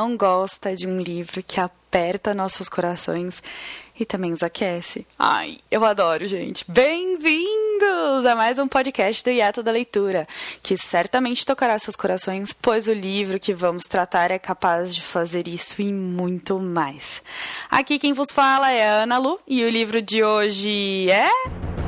Não gosta de um livro que aperta nossos corações e também os aquece? Ai, eu adoro, gente. Bem-vindos a mais um podcast do Hiato da Leitura, que certamente tocará seus corações, pois o livro que vamos tratar é capaz de fazer isso e muito mais. Aqui quem vos fala é a Ana Lu e o livro de hoje é.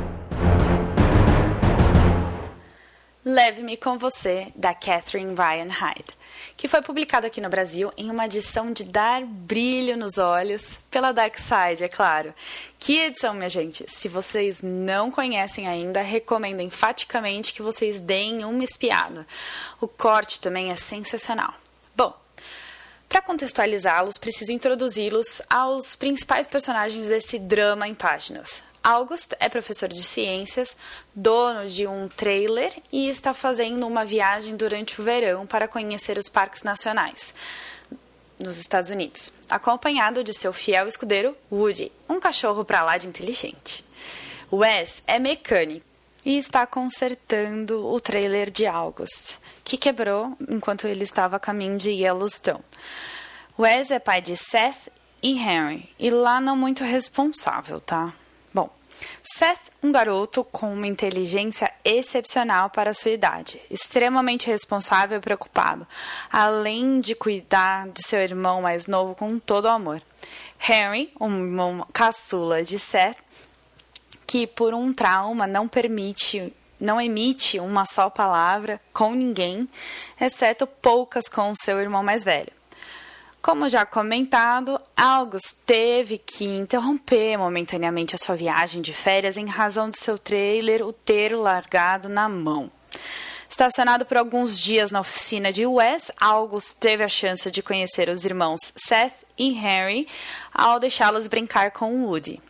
Leve-me com você, da Catherine Ryan Hyde que foi publicado aqui no Brasil em uma edição de dar brilho nos olhos pela Dark Side, é claro. Que edição, minha gente? Se vocês não conhecem ainda, recomendo enfaticamente que vocês deem uma espiada. O corte também é sensacional. Bom, para contextualizá-los, preciso introduzi-los aos principais personagens desse drama em páginas. August é professor de ciências, dono de um trailer e está fazendo uma viagem durante o verão para conhecer os parques nacionais nos Estados Unidos, acompanhado de seu fiel escudeiro Woody, um cachorro para lá de inteligente. Wes é mecânico e está consertando o trailer de August, que quebrou enquanto ele estava a caminho de Yellowstone. Wes é pai de Seth e Henry, e lá não muito responsável, tá? Seth, um garoto com uma inteligência excepcional para sua idade, extremamente responsável e preocupado, além de cuidar de seu irmão mais novo com todo o amor. Henry, um irmão caçula de Seth, que por um trauma não permite não emite uma só palavra com ninguém, exceto poucas com seu irmão mais velho. Como já comentado, August teve que interromper momentaneamente a sua viagem de férias em razão de seu trailer o ter largado na mão. Estacionado por alguns dias na oficina de Wes, August teve a chance de conhecer os irmãos Seth e Henry ao deixá-los brincar com Woody.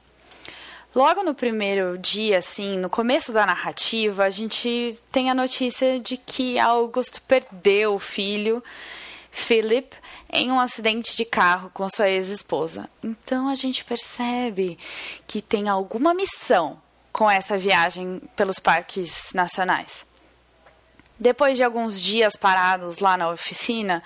Logo no primeiro dia, assim, no começo da narrativa, a gente tem a notícia de que August perdeu o filho, Philip, em um acidente de carro com sua ex-esposa. Então a gente percebe que tem alguma missão com essa viagem pelos parques nacionais. Depois de alguns dias parados lá na oficina,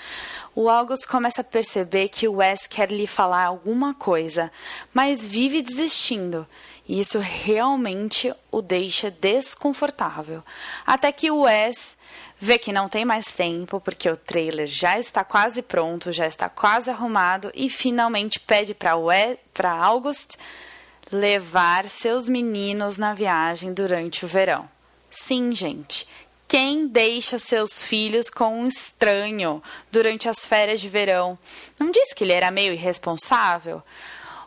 o August começa a perceber que o Wes quer lhe falar alguma coisa, mas vive desistindo. E isso realmente o deixa desconfortável. Até que o Wes vê que não tem mais tempo, porque o trailer já está quase pronto, já está quase arrumado e finalmente pede para August levar seus meninos na viagem durante o verão. Sim, gente. Quem deixa seus filhos com um estranho durante as férias de verão? Não disse que ele era meio irresponsável?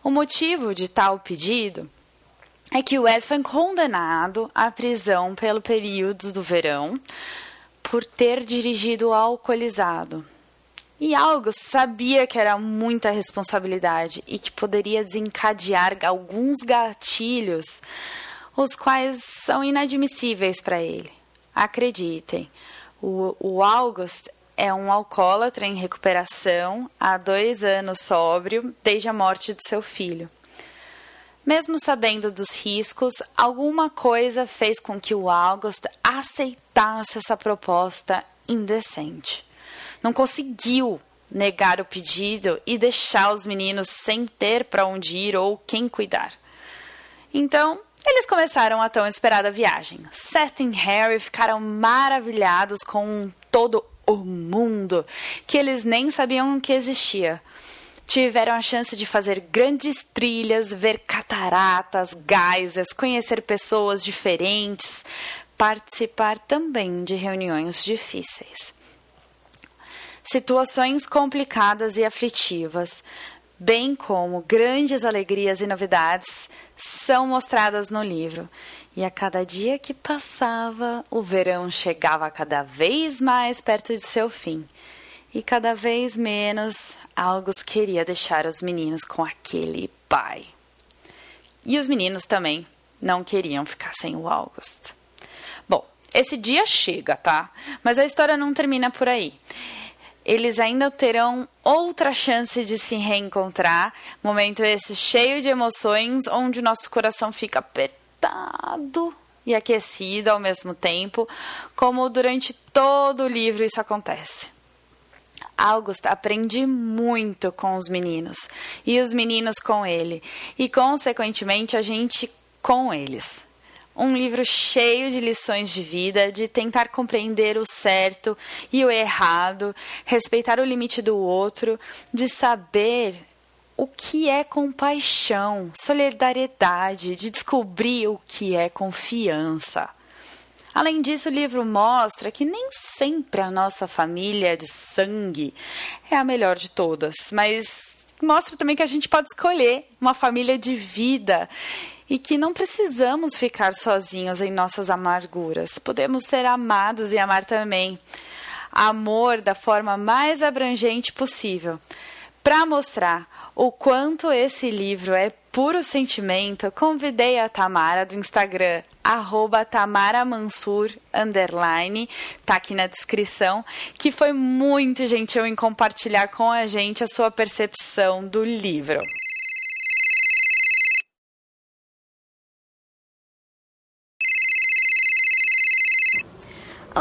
O motivo de tal pedido é que Wes foi condenado à prisão pelo período do verão por ter dirigido alcoolizado. E algo sabia que era muita responsabilidade e que poderia desencadear alguns gatilhos, os quais são inadmissíveis para ele. Acreditem, o, o August é um alcoólatra em recuperação há dois anos sóbrio desde a morte de seu filho. Mesmo sabendo dos riscos, alguma coisa fez com que o August aceitasse essa proposta indecente. Não conseguiu negar o pedido e deixar os meninos sem ter para onde ir ou quem cuidar. Então, eles começaram a tão esperada viagem. Seth e Harry ficaram maravilhados com todo o mundo que eles nem sabiam que existia tiveram a chance de fazer grandes trilhas, ver cataratas, geysers, conhecer pessoas diferentes, participar também de reuniões difíceis. Situações complicadas e aflitivas, bem como grandes alegrias e novidades, são mostradas no livro. E a cada dia que passava, o verão chegava cada vez mais perto de seu fim e cada vez menos August queria deixar os meninos com aquele pai. E os meninos também não queriam ficar sem o August. Bom, esse dia chega, tá? Mas a história não termina por aí. Eles ainda terão outra chance de se reencontrar, momento esse cheio de emoções, onde o nosso coração fica apertado e aquecido ao mesmo tempo, como durante todo o livro isso acontece. August aprende muito com os meninos e os meninos com ele, e consequentemente a gente com eles. Um livro cheio de lições de vida, de tentar compreender o certo e o errado, respeitar o limite do outro, de saber o que é compaixão, solidariedade, de descobrir o que é confiança. Além disso, o livro mostra que nem sempre a nossa família de sangue é a melhor de todas, mas mostra também que a gente pode escolher uma família de vida e que não precisamos ficar sozinhos em nossas amarguras. Podemos ser amados e amar também. Amor da forma mais abrangente possível. Para mostrar o quanto esse livro é puro sentimento, convidei a Tamara do Instagram, arroba tamaramansur, underline, tá aqui na descrição, que foi muito gentil em compartilhar com a gente a sua percepção do livro.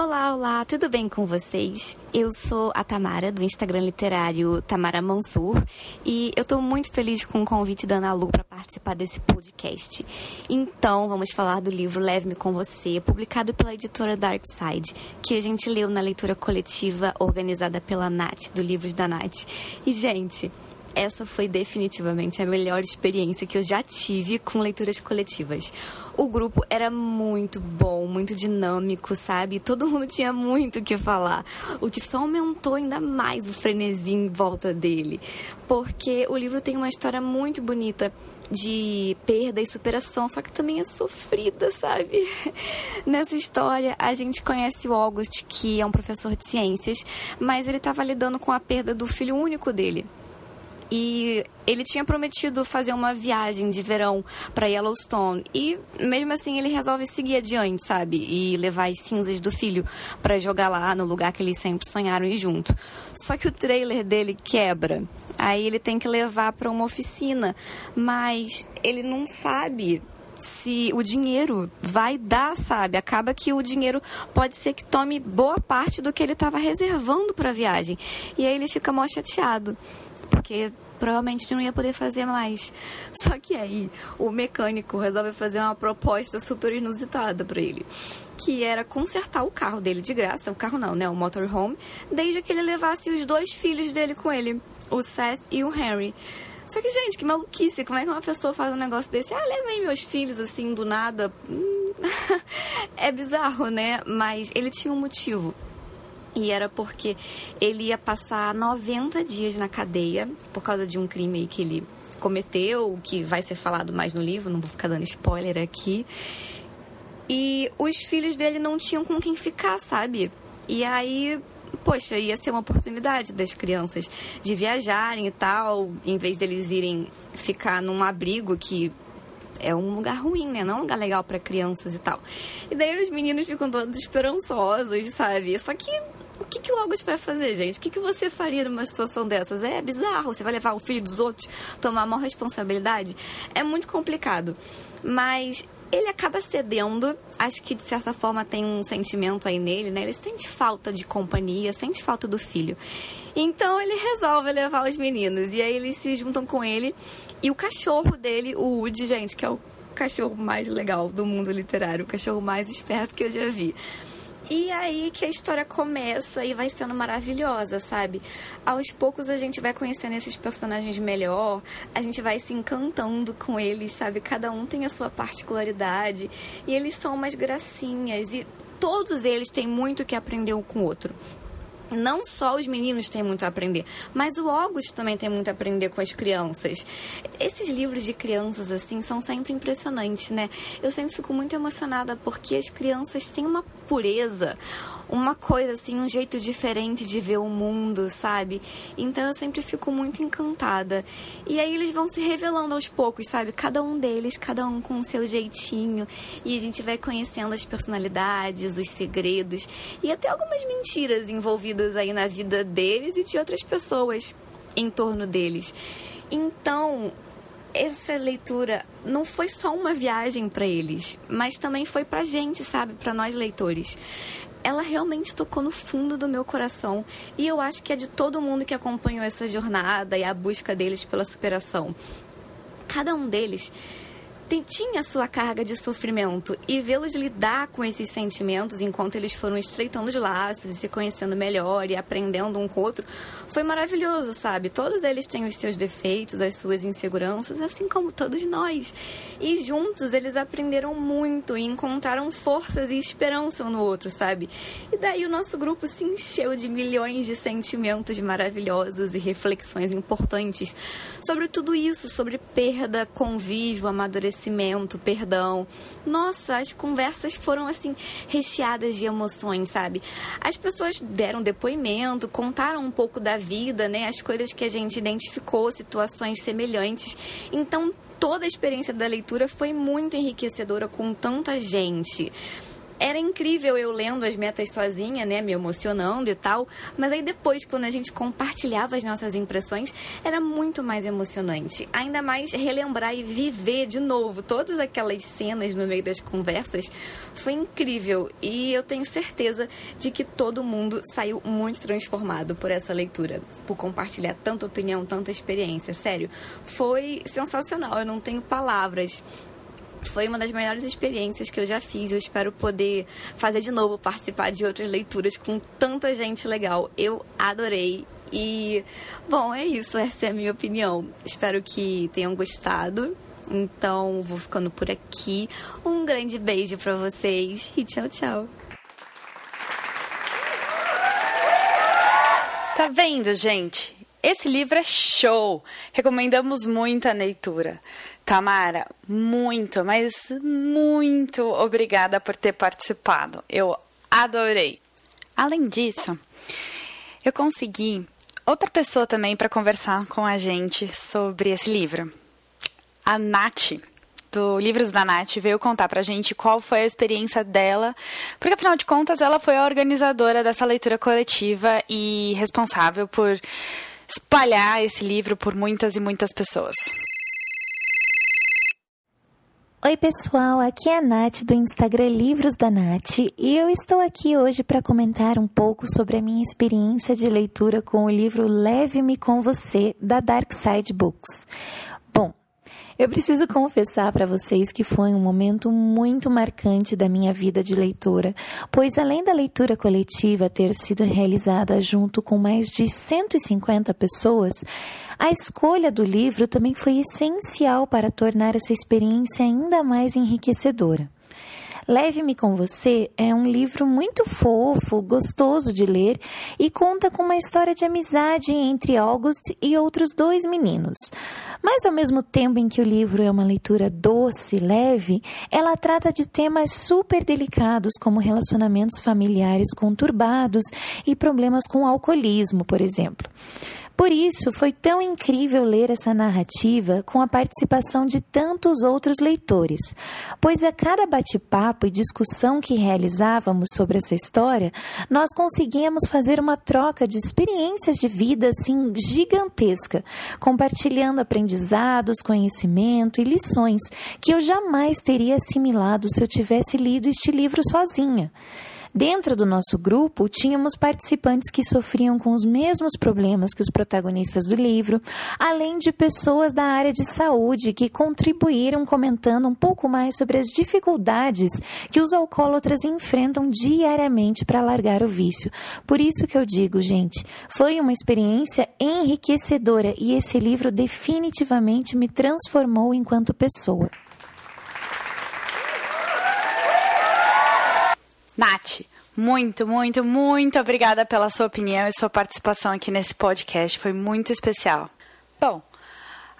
Olá, olá, tudo bem com vocês? Eu sou a Tamara, do Instagram literário Tamara Mansur, e eu estou muito feliz com o convite da Ana Lu para participar desse podcast. Então, vamos falar do livro Leve-me com Você, publicado pela editora Dark Side, que a gente leu na leitura coletiva organizada pela Nath, do Livros da Nath. E, gente, essa foi definitivamente a melhor experiência que eu já tive com leituras coletivas. O grupo era muito bom, muito dinâmico, sabe? Todo mundo tinha muito o que falar, o que só aumentou ainda mais o frenesi em volta dele. Porque o livro tem uma história muito bonita de perda e superação, só que também é sofrida, sabe? Nessa história, a gente conhece o August, que é um professor de ciências, mas ele estava lidando com a perda do filho único dele. E ele tinha prometido fazer uma viagem de verão para Yellowstone e mesmo assim ele resolve seguir adiante, sabe? E levar as cinzas do filho para jogar lá no lugar que eles sempre sonharam ir junto. Só que o trailer dele quebra. Aí ele tem que levar para uma oficina, mas ele não sabe se o dinheiro vai dar, sabe? Acaba que o dinheiro pode ser que tome boa parte do que ele estava reservando para a viagem. E aí ele fica mó chateado porque provavelmente não ia poder fazer mais. Só que aí o mecânico resolve fazer uma proposta super inusitada para ele, que era consertar o carro dele de graça, o carro não, né, o motorhome, desde que ele levasse os dois filhos dele com ele, o Seth e o Henry. Só que, gente, que maluquice. Como é que uma pessoa faz um negócio desse? Ah, levei meus filhos assim do nada. Hum, é bizarro, né? Mas ele tinha um motivo. E era porque ele ia passar 90 dias na cadeia por causa de um crime que ele cometeu, que vai ser falado mais no livro, não vou ficar dando spoiler aqui. E os filhos dele não tinham com quem ficar, sabe? E aí, poxa, ia ser uma oportunidade das crianças de viajarem e tal, em vez deles irem ficar num abrigo que é um lugar ruim, né? Não é um lugar legal para crianças e tal. E daí os meninos ficam todos esperançosos, sabe? Só que que, que o August vai fazer, gente? O que, que você faria numa situação dessas? É bizarro. Você vai levar o filho dos outros, tomar a maior responsabilidade? É muito complicado. Mas ele acaba cedendo. Acho que de certa forma tem um sentimento aí nele, né? Ele sente falta de companhia, sente falta do filho. Então ele resolve levar os meninos. E aí eles se juntam com ele. E o cachorro dele, o Woody, gente, que é o cachorro mais legal do mundo literário, o cachorro mais esperto que eu já vi. E aí que a história começa e vai sendo maravilhosa, sabe? Aos poucos a gente vai conhecendo esses personagens melhor, a gente vai se encantando com eles, sabe? Cada um tem a sua particularidade e eles são umas gracinhas e todos eles têm muito que aprender um com o outro não só os meninos têm muito a aprender, mas o August também tem muito a aprender com as crianças. Esses livros de crianças, assim, são sempre impressionantes, né? Eu sempre fico muito emocionada porque as crianças têm uma pureza, uma coisa assim, um jeito diferente de ver o mundo, sabe? Então eu sempre fico muito encantada. E aí eles vão se revelando aos poucos, sabe? Cada um deles, cada um com o seu jeitinho. E a gente vai conhecendo as personalidades, os segredos e até algumas mentiras envolvidas aí na vida deles e de outras pessoas em torno deles. Então, essa leitura não foi só uma viagem para eles, mas também foi pra gente, sabe? Para nós leitores. Ela realmente tocou no fundo do meu coração e eu acho que é de todo mundo que acompanhou essa jornada e a busca deles pela superação. Cada um deles tinha sua carga de sofrimento e vê-los lidar com esses sentimentos enquanto eles foram estreitando os laços e se conhecendo melhor e aprendendo um com o outro foi maravilhoso, sabe? Todos eles têm os seus defeitos, as suas inseguranças, assim como todos nós. E juntos eles aprenderam muito e encontraram forças e esperança um no outro, sabe? E daí o nosso grupo se encheu de milhões de sentimentos maravilhosos e reflexões importantes sobre tudo isso, sobre perda, convívio, amadurecimento agradecimento, perdão. Nossa, as conversas foram assim recheadas de emoções, sabe? As pessoas deram depoimento, contaram um pouco da vida, né? As coisas que a gente identificou, situações semelhantes. Então, toda a experiência da leitura foi muito enriquecedora com tanta gente era incrível eu lendo as metas sozinha, né, me emocionando e tal, mas aí depois, quando a gente compartilhava as nossas impressões, era muito mais emocionante. Ainda mais relembrar e viver de novo todas aquelas cenas no meio das conversas foi incrível e eu tenho certeza de que todo mundo saiu muito transformado por essa leitura, por compartilhar tanta opinião, tanta experiência. Sério, foi sensacional, eu não tenho palavras foi uma das melhores experiências que eu já fiz. Eu espero poder fazer de novo, participar de outras leituras com tanta gente legal. Eu adorei. E, bom, é isso. Essa é a minha opinião. Espero que tenham gostado. Então, vou ficando por aqui. Um grande beijo para vocês e tchau, tchau. Tá vendo, gente? Esse livro é show! Recomendamos muito a leitura. Tamara, muito, mas muito obrigada por ter participado. Eu adorei. Além disso, eu consegui outra pessoa também para conversar com a gente sobre esse livro. A Nath, do Livros da Nath, veio contar para a gente qual foi a experiência dela, porque afinal de contas ela foi a organizadora dessa leitura coletiva e responsável por espalhar esse livro por muitas e muitas pessoas. Oi, pessoal, aqui é a Nath do Instagram Livros da Nath e eu estou aqui hoje para comentar um pouco sobre a minha experiência de leitura com o livro Leve-me com Você, da Dark Side Books. Eu preciso confessar para vocês que foi um momento muito marcante da minha vida de leitora, pois além da leitura coletiva ter sido realizada junto com mais de 150 pessoas, a escolha do livro também foi essencial para tornar essa experiência ainda mais enriquecedora. Leve-me com você é um livro muito fofo, gostoso de ler e conta com uma história de amizade entre August e outros dois meninos. Mas ao mesmo tempo em que o livro é uma leitura doce, leve, ela trata de temas super delicados como relacionamentos familiares conturbados e problemas com alcoolismo, por exemplo. Por isso, foi tão incrível ler essa narrativa com a participação de tantos outros leitores, pois a cada bate-papo e discussão que realizávamos sobre essa história, nós conseguíamos fazer uma troca de experiências de vida assim gigantesca, compartilhando aprendizados, conhecimento e lições que eu jamais teria assimilado se eu tivesse lido este livro sozinha. Dentro do nosso grupo, tínhamos participantes que sofriam com os mesmos problemas que os protagonistas do livro, além de pessoas da área de saúde que contribuíram comentando um pouco mais sobre as dificuldades que os alcoólatras enfrentam diariamente para largar o vício. Por isso que eu digo, gente, foi uma experiência enriquecedora e esse livro definitivamente me transformou enquanto pessoa. Nath, muito, muito, muito obrigada pela sua opinião e sua participação aqui nesse podcast. Foi muito especial. Bom,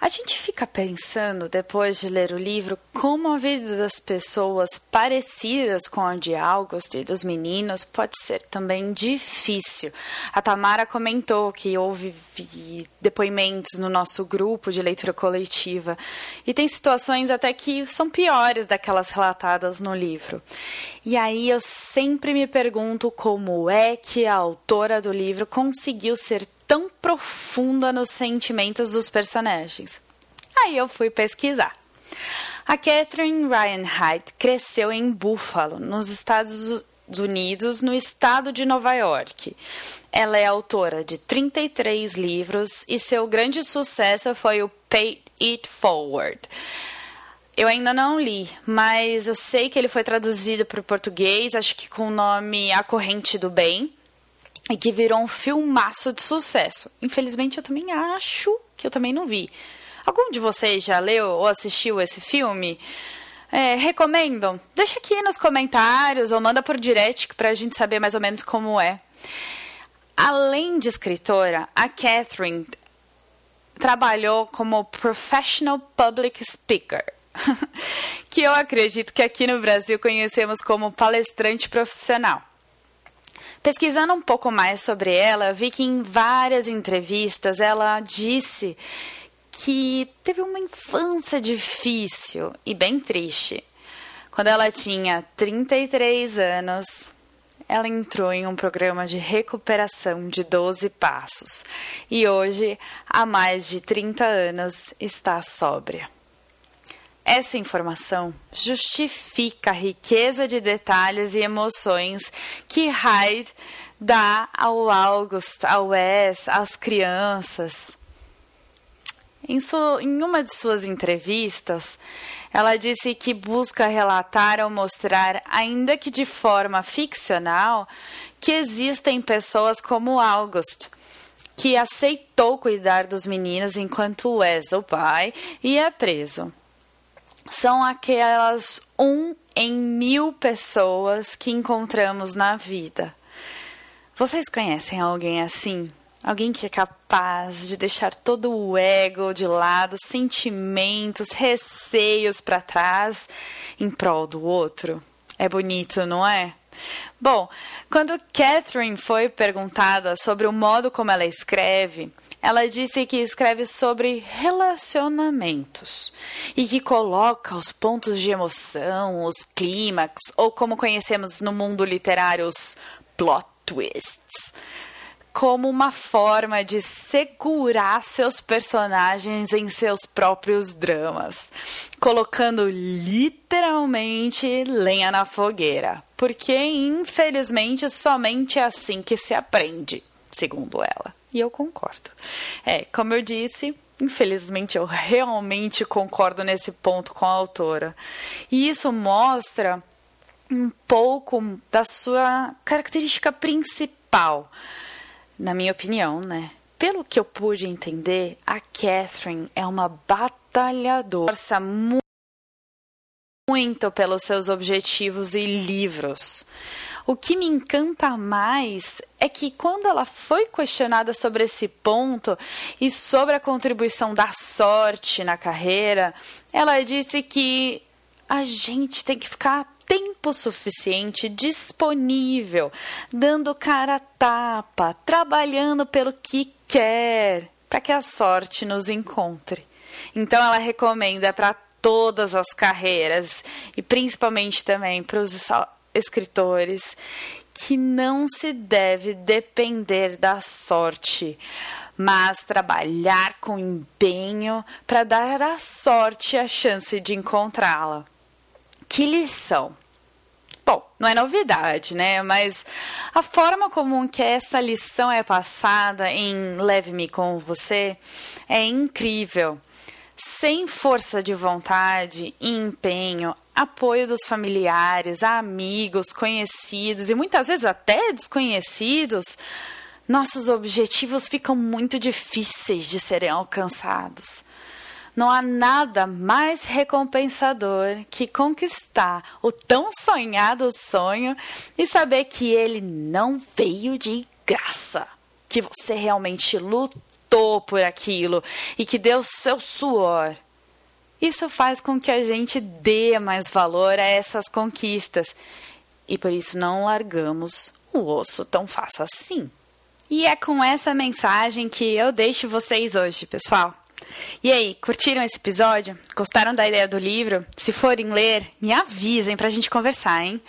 a gente fica pensando, depois de ler o livro, como a vida das pessoas parecidas com a de August e dos meninos pode ser também difícil. A Tamara comentou que houve depoimentos no nosso grupo de leitura coletiva e tem situações até que são piores daquelas relatadas no livro. E aí eu sempre me pergunto como é que a autora do livro conseguiu ser tão profunda nos sentimentos dos personagens. Aí eu fui pesquisar. A Catherine Ryan Hyde cresceu em Buffalo, nos Estados Unidos, no estado de Nova York. Ela é autora de 33 livros e seu grande sucesso foi o Pay It Forward. Eu ainda não li, mas eu sei que ele foi traduzido para o português, acho que com o nome A Corrente do Bem, e que virou um filmaço de sucesso. Infelizmente, eu também acho que eu também não vi. Algum de vocês já leu ou assistiu esse filme? É, recomendam? Deixa aqui nos comentários ou manda por direct para a gente saber mais ou menos como é. Além de escritora, a Catherine trabalhou como professional public speaker, que eu acredito que aqui no Brasil conhecemos como palestrante profissional. Pesquisando um pouco mais sobre ela, vi que em várias entrevistas ela disse que teve uma infância difícil e bem triste. Quando ela tinha 33 anos, ela entrou em um programa de recuperação de 12 passos e hoje, há mais de 30 anos, está sóbria. Essa informação justifica a riqueza de detalhes e emoções que Hyde dá ao August, ao Wes, às crianças. Em, sua, em uma de suas entrevistas, ela disse que busca relatar ou mostrar, ainda que de forma ficcional, que existem pessoas como August, que aceitou cuidar dos meninos enquanto Wes, o pai, ia preso. São aquelas um em mil pessoas que encontramos na vida. Vocês conhecem alguém assim? Alguém que é capaz de deixar todo o ego de lado, sentimentos, receios para trás em prol do outro? É bonito, não é? Bom, quando Catherine foi perguntada sobre o modo como ela escreve, ela disse que escreve sobre relacionamentos e que coloca os pontos de emoção, os clímax, ou como conhecemos no mundo literário, os plot twists como uma forma de segurar seus personagens em seus próprios dramas, colocando literalmente lenha na fogueira, porque infelizmente somente é assim que se aprende, segundo ela. E eu concordo. É, como eu disse, infelizmente eu realmente concordo nesse ponto com a autora. E isso mostra um pouco da sua característica principal na minha opinião, né? Pelo que eu pude entender, a Catherine é uma batalhadora, força muito pelos seus objetivos e livros. O que me encanta mais é que quando ela foi questionada sobre esse ponto e sobre a contribuição da sorte na carreira, ela disse que a gente tem que ficar tempo suficiente disponível, dando cara a tapa, trabalhando pelo que quer, para que a sorte nos encontre. Então ela recomenda para todas as carreiras e principalmente também para os escritores que não se deve depender da sorte, mas trabalhar com empenho para dar à sorte a chance de encontrá-la. Que lição! Bom, não é novidade, né? Mas a forma como que essa lição é passada em Leve-me com você é incrível. Sem força de vontade e empenho, apoio dos familiares, amigos, conhecidos e muitas vezes até desconhecidos, nossos objetivos ficam muito difíceis de serem alcançados. Não há nada mais recompensador que conquistar o tão sonhado sonho e saber que ele não veio de graça, que você realmente lutou por aquilo e que deu seu suor. Isso faz com que a gente dê mais valor a essas conquistas e por isso não largamos o osso tão fácil assim. E é com essa mensagem que eu deixo vocês hoje, pessoal. E aí, curtiram esse episódio? Gostaram da ideia do livro? Se forem ler, me avisem pra gente conversar, hein?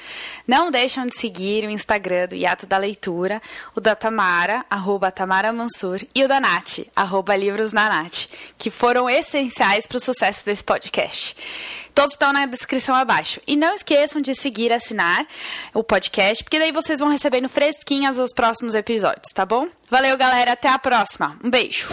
Não deixam de seguir o Instagram do Hiato da Leitura, o da Tamara, arroba Tamara Mansur, e o da Nath, arroba Livros na Nath, que foram essenciais para o sucesso desse podcast. Todos estão na descrição abaixo. E não esqueçam de seguir assinar o podcast, porque daí vocês vão recebendo fresquinhas os próximos episódios, tá bom? Valeu, galera. Até a próxima. Um beijo.